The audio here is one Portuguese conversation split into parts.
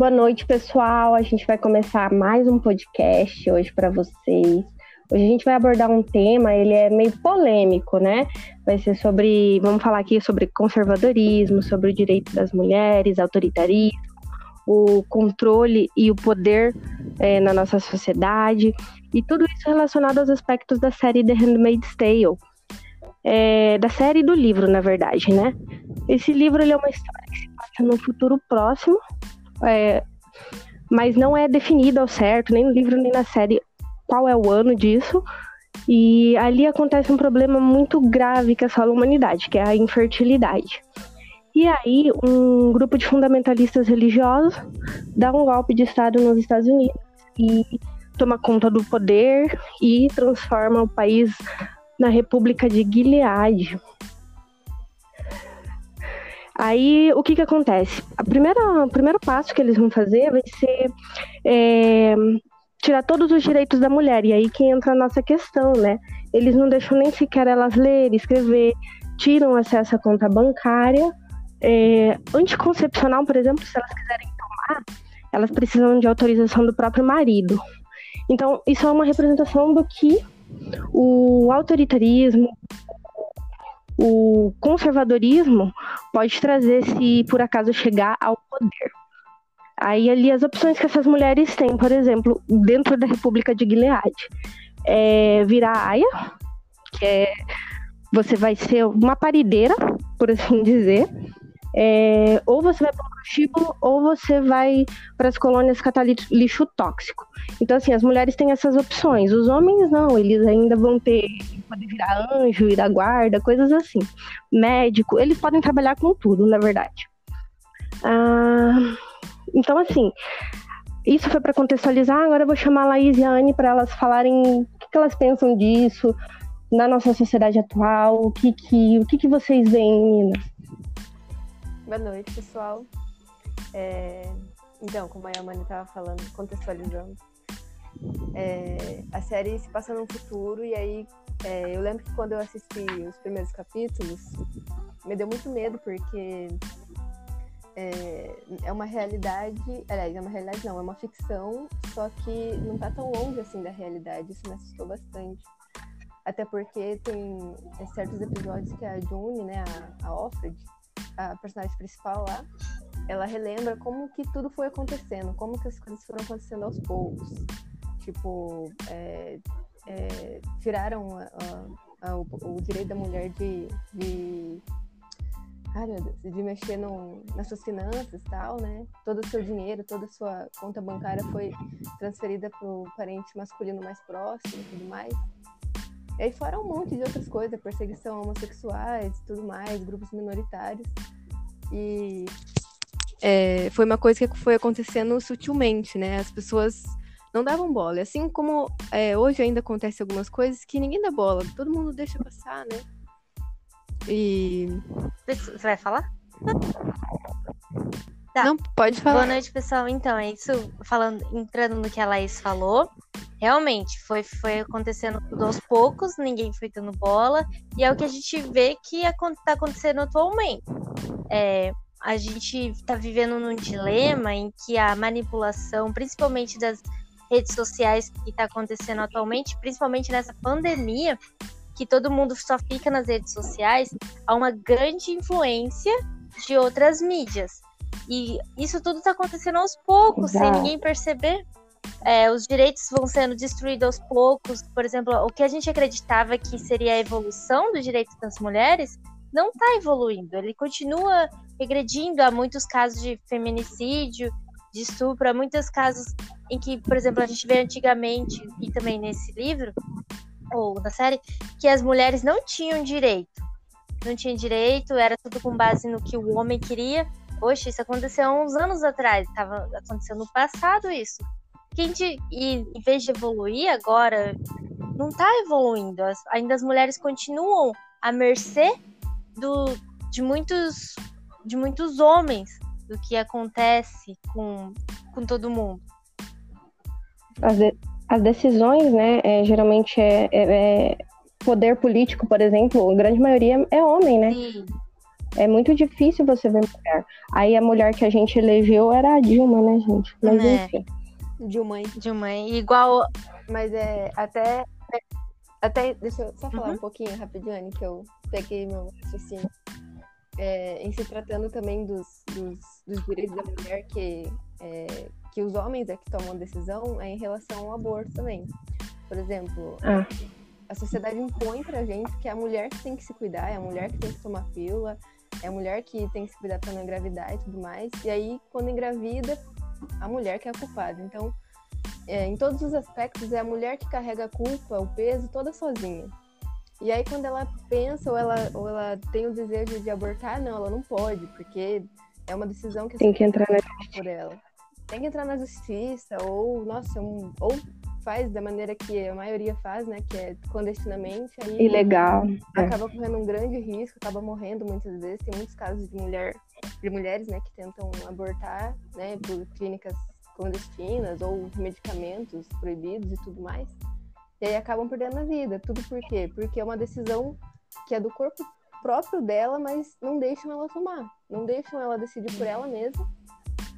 Boa noite, pessoal. A gente vai começar mais um podcast hoje para vocês. Hoje a gente vai abordar um tema, ele é meio polêmico, né? Vai ser sobre, vamos falar aqui sobre conservadorismo, sobre o direito das mulheres, autoritarismo, o controle e o poder é, na nossa sociedade, e tudo isso relacionado aos aspectos da série The Handmaid's Tale, é, da série do livro, na verdade, né? Esse livro é uma história que se passa no futuro próximo, é, mas não é definido ao certo, nem no livro nem na série, qual é o ano disso. E ali acontece um problema muito grave que assola a humanidade, que é a infertilidade. E aí, um grupo de fundamentalistas religiosos dá um golpe de Estado nos Estados Unidos e toma conta do poder e transforma o país na República de Gilead. Aí, o que que acontece? A primeira, o primeiro passo que eles vão fazer vai ser é, tirar todos os direitos da mulher. E aí que entra a nossa questão, né? Eles não deixam nem sequer elas ler, escrever, tiram acesso à conta bancária. É, anticoncepcional, por exemplo, se elas quiserem tomar, elas precisam de autorização do próprio marido. Então, isso é uma representação do que o autoritarismo, o conservadorismo pode trazer se por acaso chegar ao poder. Aí ali as opções que essas mulheres têm, por exemplo, dentro da República de Gilead, é virar aia, que é você vai ser uma parideira, por assim dizer, é, ou você vai para o prostíbulo ou você vai para as colônias catar lixo tóxico. Então, assim, as mulheres têm essas opções. Os homens não, eles ainda vão ter, podem virar anjo, ir à guarda, coisas assim. Médico, eles podem trabalhar com tudo, na verdade. Ah, então, assim, isso foi para contextualizar. Agora eu vou chamar a Laís e a Anne para elas falarem o que, que, elas pensam disso na nossa sociedade atual. O que, que, o que, que vocês veem, meninas? Boa noite, pessoal. É... Então, como a Yamani estava falando, contextualizando, é... a série se passa no futuro e aí é... eu lembro que quando eu assisti os primeiros capítulos, me deu muito medo porque é, é uma realidade, aliás, é uma realidade não, é uma ficção, só que não tá tão longe assim da realidade, isso me assustou bastante. Até porque tem certos episódios que a June, né, a, a Offred, a personagem principal lá, ela relembra como que tudo foi acontecendo, como que as coisas foram acontecendo aos poucos. Tipo, é, é, tiraram a, a, o, o, direito da mulher de, de ai meu Deus, de mexer no, nas suas finanças e tal, né? Todo o seu dinheiro, toda a sua conta bancária foi transferida para o parente masculino mais próximo e tudo mais. E aí fora um monte de outras coisas, perseguição a homossexuais e tudo mais, grupos minoritários. E é, foi uma coisa que foi acontecendo sutilmente, né? As pessoas não davam bola. Assim como é, hoje ainda acontece algumas coisas que ninguém dá bola, todo mundo deixa passar, né? E. Você vai falar? Tá. Não, pode falar. Boa noite, pessoal. Então, é isso, falando, entrando no que a Laís falou. Realmente, foi, foi acontecendo tudo aos poucos, ninguém foi dando bola, e é o que a gente vê que está acontecendo atualmente. É, a gente está vivendo num dilema em que a manipulação, principalmente das redes sociais que está acontecendo atualmente, principalmente nessa pandemia, que todo mundo só fica nas redes sociais, há uma grande influência de outras mídias. E isso tudo está acontecendo aos poucos, Exato. sem ninguém perceber. É, os direitos vão sendo destruídos aos poucos. Por exemplo, o que a gente acreditava que seria a evolução dos direitos das mulheres não está evoluindo. Ele continua regredindo. Há muitos casos de feminicídio, de estupro, há muitos casos em que, por exemplo, a gente vê antigamente, e também nesse livro, ou na série, que as mulheres não tinham direito. Não tinham direito, era tudo com base no que o homem queria. Poxa, isso aconteceu há uns anos atrás, estava acontecendo no passado isso. Quem de, e em vez de evoluir agora, não está evoluindo. As, ainda as mulheres continuam à mercê do, de muitos de muitos homens do que acontece com, com todo mundo. Às vezes, as decisões, né, é, geralmente é, é, é, poder político, por exemplo, a grande maioria é homem, né? Sim. É muito difícil você ver mulher. Aí a mulher que a gente elegeu era a Dilma, né, gente? Mas É. enfim. Dilma, Dilma, igual. Mas é até. Até. Deixa eu só falar Uhum. um pouquinho rapidinho, Anne, que eu peguei meu raciocínio. É, em se tratando também dos, dos, dos direitos da mulher, que, é, que os homens é que tomam decisão, é em relação ao aborto também. Por exemplo, Ah. a sociedade impõe pra gente que é a mulher que tem que se cuidar, é a mulher que tem que tomar pílula, é a mulher que tem que se cuidar pra não engravidar e tudo mais. E aí, quando engravida, a mulher que é a culpada. Então, é, em todos os aspectos, é a mulher que carrega a culpa, o peso, toda sozinha. E aí, quando ela pensa ou ela, ou ela tem o desejo de abortar, não, ela não pode, porque é uma decisão que Tem que entrar na. sociedade por ela. Tem que entrar na justiça, ou, nossa, um- ou faz da maneira que a maioria faz, né, que é clandestinamente, aí Ilegal. É. acaba correndo um grande risco, acaba morrendo muitas vezes. Tem muitos casos de mulher, de mulheres, né, que tentam abortar, né, por clínicas clandestinas ou medicamentos proibidos e tudo mais. E aí acabam perdendo a vida. Tudo por quê? Porque é uma decisão que é do corpo próprio dela, mas não deixam ela tomar. Não deixam ela decidir por ela mesma.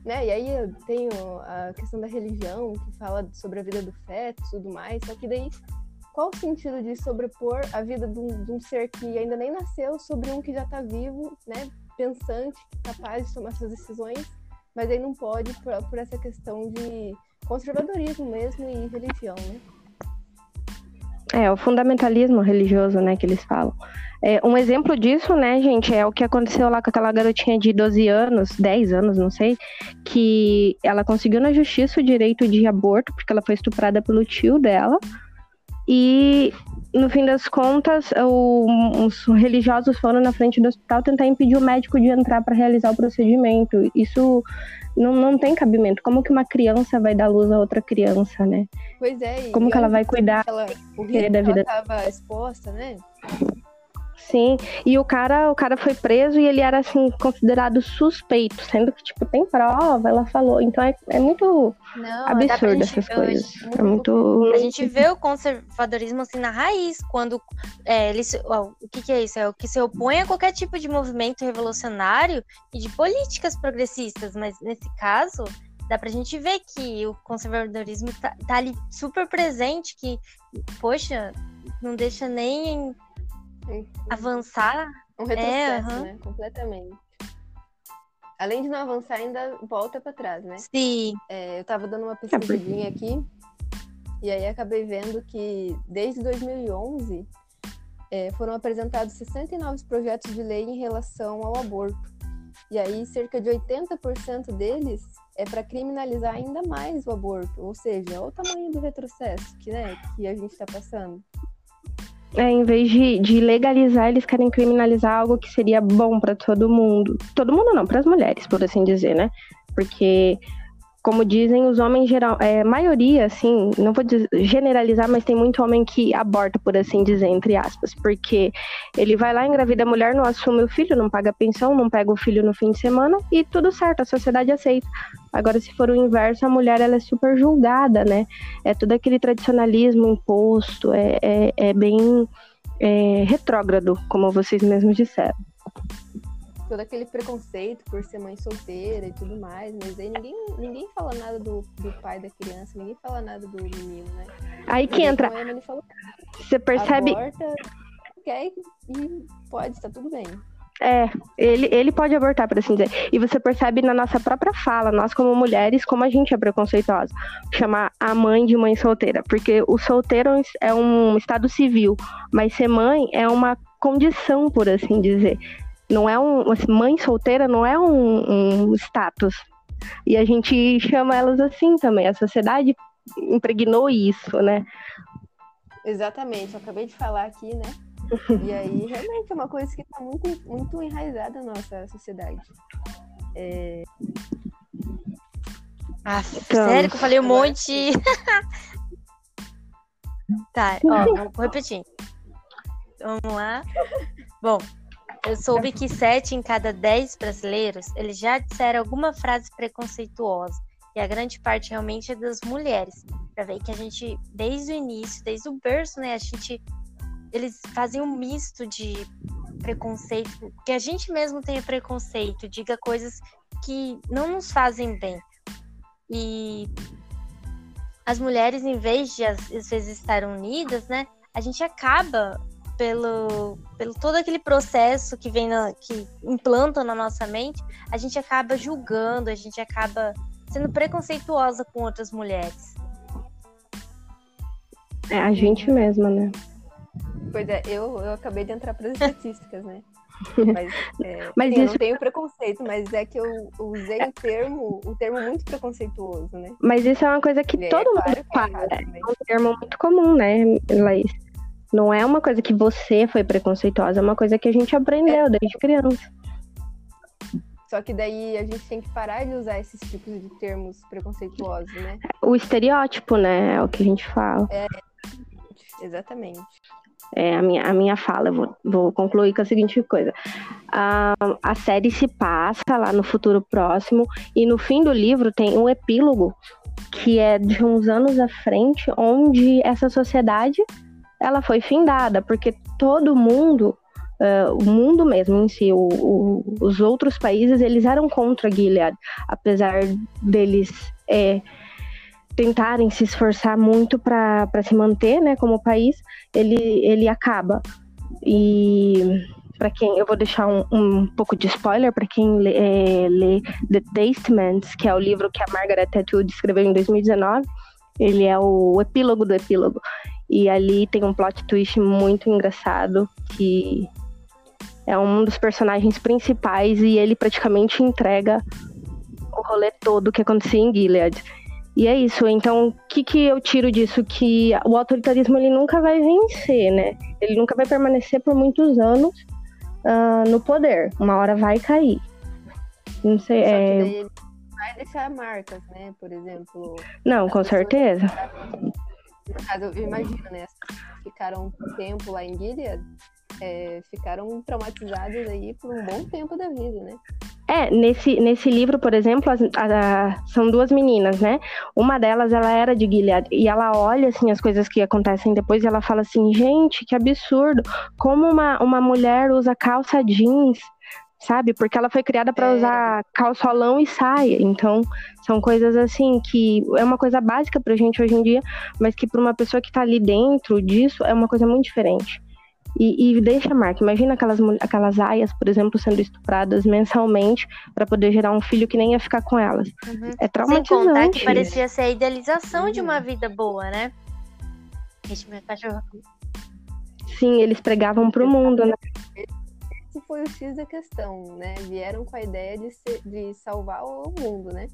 Né? E aí eu tenho a questão da religião, que fala sobre a vida do feto e tudo mais. Só que daí qual o sentido de sobrepor a vida de um, de um ser que ainda nem nasceu sobre um que já está vivo, né, pensante, capaz de tomar suas decisões, mas aí não pode por, por essa questão de conservadorismo mesmo e religião, né? É, o fundamentalismo religioso, né, que eles falam. É, um exemplo disso, né, gente, é o que aconteceu lá com aquela garotinha de 12 anos, 10 anos, não sei, que ela conseguiu na justiça o direito de aborto, porque ela foi estuprada pelo tio dela, e no fim das contas, o- os religiosos foram na frente do hospital tentar impedir o médico de entrar para realizar o procedimento. Isso não, não tem cabimento. Como que uma criança vai dar luz a outra criança, né? Pois é. Como que ela vai cuidar? Ela, da vida- ela estava exposta, né? Sim, e o cara, o cara foi preso e ele era assim considerado suspeito, sendo que tipo tem prova, ela falou. Então é, é muito Não, pra absurdo essas coisas. É muito A gente vê o conservadorismo assim na raiz, quando é, ó, o que, que é isso? É o que se opõe a qualquer tipo de movimento revolucionário e de políticas progressistas, mas nesse caso dá pra gente ver que o conservadorismo tá, tá ali super presente, que, poxa, não deixa nem avançar. Um retrocesso, aham. né? Completamente. Além de não avançar, ainda volta para trás, né? Sim, É, eu tava dando uma pesquisadinha aqui e aí acabei vendo que desde 2011 é, foram apresentados 69 projetos de lei em relação ao aborto. E aí cerca de 80% deles é para criminalizar ainda mais o aborto, ou seja, olha o tamanho do retrocesso que, né, que a gente está passando. É, em vez de, de legalizar, eles querem criminalizar algo que seria bom pra todo mundo. Todo mundo não, para as mulheres, por assim dizer, né? Porque como dizem os homens geral, é, maioria, assim, não vou generalizar, mas tem muito homem que aborta, por assim dizer, entre aspas, porque ele vai lá, engravida a mulher, não assume o filho, não paga pensão, não pega o filho no fim de semana e tudo certo, a sociedade aceita. Agora, se for o inverso, a mulher ela é super julgada, né? É todo aquele tradicionalismo imposto, é, é, é bem é, retrógrado, como vocês mesmos disseram. Todo aquele preconceito por ser mãe solteira e tudo mais, mas aí ninguém, ninguém fala nada do, do pai da criança, ninguém fala nada do menino, né? Aí que entra, falou, você percebe, aborta, quer e pode, tá tudo bem. É, ele, ele pode abortar, por assim dizer. E você percebe na nossa própria fala, nós como mulheres, como a gente é preconceituosa. Chamar a mãe de mãe solteira. Porque o solteiro é um estado civil, mas ser mãe é uma condição, por assim dizer. Não é um. assim, Mãe solteira não é um, um status. E a gente chama elas assim também. A sociedade impregnou isso, né? Exatamente, eu acabei de falar aqui, né? E aí, realmente, é uma coisa que tá muito, muito enraizada na nossa sociedade. Ah, Então, sério que eu falei um agora monte. tá, ó, vou repetir. Vamos lá. Bom, eu soube que sete em cada dez brasileiros, eles já disseram alguma frase preconceituosa. E a grande parte realmente é das mulheres. Pra ver que a gente, desde o início, desde o berço, né, a gente. Eles fazem um misto de preconceito, que a gente mesmo tenha preconceito, diga coisas que não nos fazem bem. E as mulheres, em vez de às vezes estar unidas, né, a gente acaba pelo, pelo todo aquele processo que vem na, que implanta na nossa mente, a gente acaba julgando, a gente acaba sendo preconceituosa com outras mulheres. É a gente mesma, né? Pois é, eu, eu acabei de entrar para as estatísticas, né? Mas, é, Mas sim, eu isso- não tenho preconceito, mas é que eu usei o termo, um termo muito preconceituoso, né? Mas isso é uma coisa que E aí, todo é mundo claro é fala. É também. um termo muito comum, né, Laís? Não é uma coisa que você foi preconceituosa, é uma coisa que a gente aprendeu desde criança. Só que daí a gente tem que parar de usar esses tipos de termos preconceituosos, né? O estereótipo, né, é o que a gente fala. Exatamente. É a minha, a minha fala, eu vou, vou concluir com a seguinte coisa. A, a série se passa lá no futuro próximo, e no fim do livro tem um epílogo que é de uns anos à frente, onde essa sociedade ela foi findada, porque todo mundo, eh, o mundo mesmo em si, o- o- os outros países, eles eram contra Gilead, apesar deles eh, tentarem se esforçar muito para se manter, né, como país, ele, ele acaba. E para quem eu vou deixar um, um pouco de spoiler para quem lê, é, lê The Testaments, que é o livro que a Margaret Atwood escreveu em 2019. Ele é o epílogo do epílogo. E ali tem um plot twist muito engraçado que é um dos personagens principais e ele praticamente entrega o rolê todo que acontecia em Gilead. E é isso. Então, o que, que eu tiro disso? Que o autoritarismo ele nunca vai vencer, né? Ele nunca vai permanecer por muitos anos ah, no poder. Uma hora vai cair. Não sei. Só que é, daí ele vai deixar marcas, né? Por exemplo, Não, com certeza. No caso, eu imagino, né? Ficaram um tempo lá em Gilead, é, ficaram traumatizadas aí por um bom tempo da vida, né? É, nesse, nesse livro, por exemplo, as- a- são duas meninas, né? Uma delas, ela era de Gilead, e ela olha, assim, as coisas que acontecem depois, e ela fala assim, gente, que absurdo, como uma, uma mulher usa calça jeans, sabe? Porque ela foi criada para É. usar calçolão e saia, então são coisas assim que é uma coisa básica pra gente hoje em dia, mas que para uma pessoa que tá ali dentro disso, é uma coisa muito diferente. E, e deixa a marca. Imagina aquelas, aquelas aias, por exemplo, sendo estupradas mensalmente para poder gerar um filho que nem ia ficar com elas. Uhum. É Sem traumatizante. contar que parecia ser a idealização de Uhum. uma vida boa, né? Gente, meu cachorro. Sim, eles pregavam pro mundo, né? Esse foi o X da questão, né? Vieram com a ideia de, ser- de salvar o mundo, né?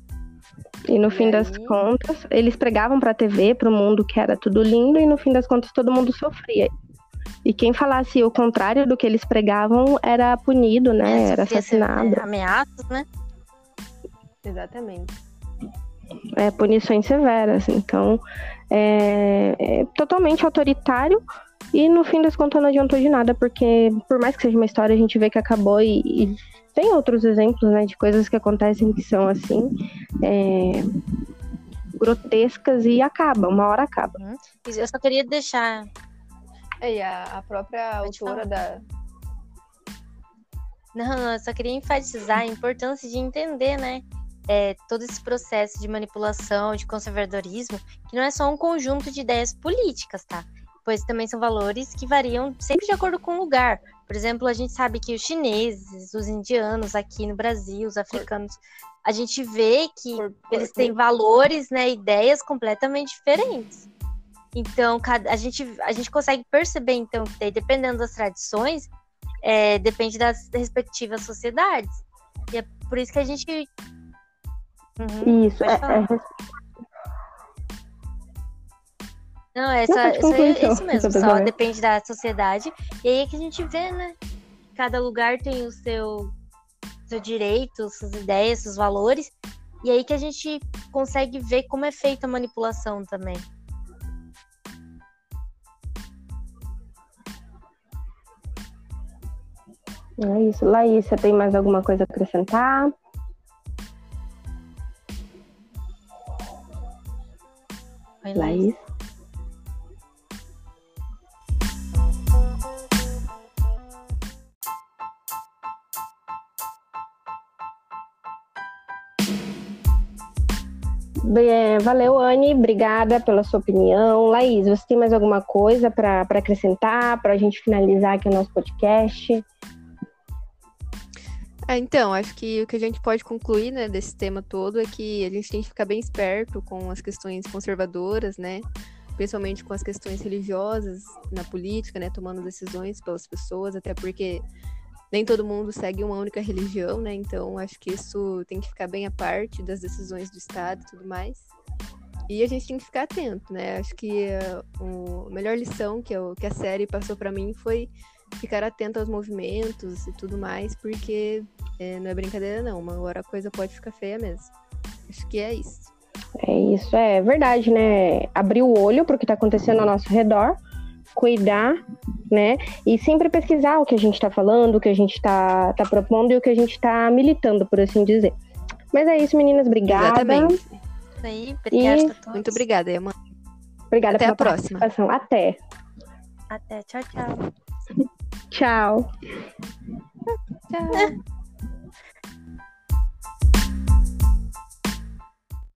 E no E fim das aí? contas, eles pregavam pra TV, pro mundo que era tudo lindo, e no fim das contas todo mundo sofria. E quem falasse o contrário do que eles pregavam era punido, né? Era sofria ser- assassinado. é, ameaças, né? Exatamente. é, punições severas. Então, é, é totalmente autoritário e no fim das contas não adiantou de nada, porque por mais que seja uma história, a gente vê que acabou e, e tem outros exemplos, né, de coisas que acontecem que são assim, é, grotescas e acaba, uma hora acaba. Eu só queria deixar. É, e a, a própria Pode autora da. Não, não, eu só queria enfatizar a importância de entender, né? é, todo esse processo de manipulação, de conservadorismo, que não é só um conjunto de ideias políticas, tá? Pois também são valores que variam sempre de acordo com o lugar. Por exemplo, a gente sabe que os chineses, os indianos aqui no Brasil, os africanos, a gente vê que eles têm valores, né, ideias completamente diferentes. Então, cada, a, gente, a gente consegue perceber, então, que daí, dependendo das tradições, é, depende das respectivas sociedades. E é por isso que a gente. Uhum, Isso, é, é Não, é só, só concluir, isso então, mesmo, só depende da sociedade. E aí é que a gente vê, né? Cada lugar tem o seu, seu direito, suas ideias, seus valores. E aí que a gente consegue ver como é feita a manipulação também. É isso. Laís, você tem mais alguma coisa a acrescentar? Oi, Laís. Laís? É, valeu, Anne. Obrigada pela sua opinião. Laís, você tem mais alguma coisa para acrescentar, para a gente finalizar aqui o nosso podcast? É, então, acho que o que a gente pode concluir né, desse tema todo é que a gente tem que ficar bem esperto com as questões conservadoras, né? Principalmente com as questões religiosas na política, né? Tomando decisões pelas pessoas, até porque nem todo mundo segue uma única religião, né? Então acho que isso tem que ficar bem à parte das decisões do Estado e tudo mais. E a gente tem que ficar atento, né? Acho que uh, a melhor lição que, eu, que a série passou para mim foi ficar atento aos movimentos e tudo mais, porque é, não é brincadeira não, uma hora a coisa pode ficar feia mesmo. Acho que é isso. É isso, é verdade, né? Abrir o olho para o que está acontecendo ao nosso redor cuidar, né? E sempre pesquisar o que a gente está falando, o que a gente está tá propondo e o que a gente está militando, por assim dizer. Mas é isso, meninas. Obrigada. Exatamente. Aí, obrigada e... a todos. Muito obrigada, Emma. Obrigada Até a próxima. Até. Até. Tchau, tchau. tchau. tchau.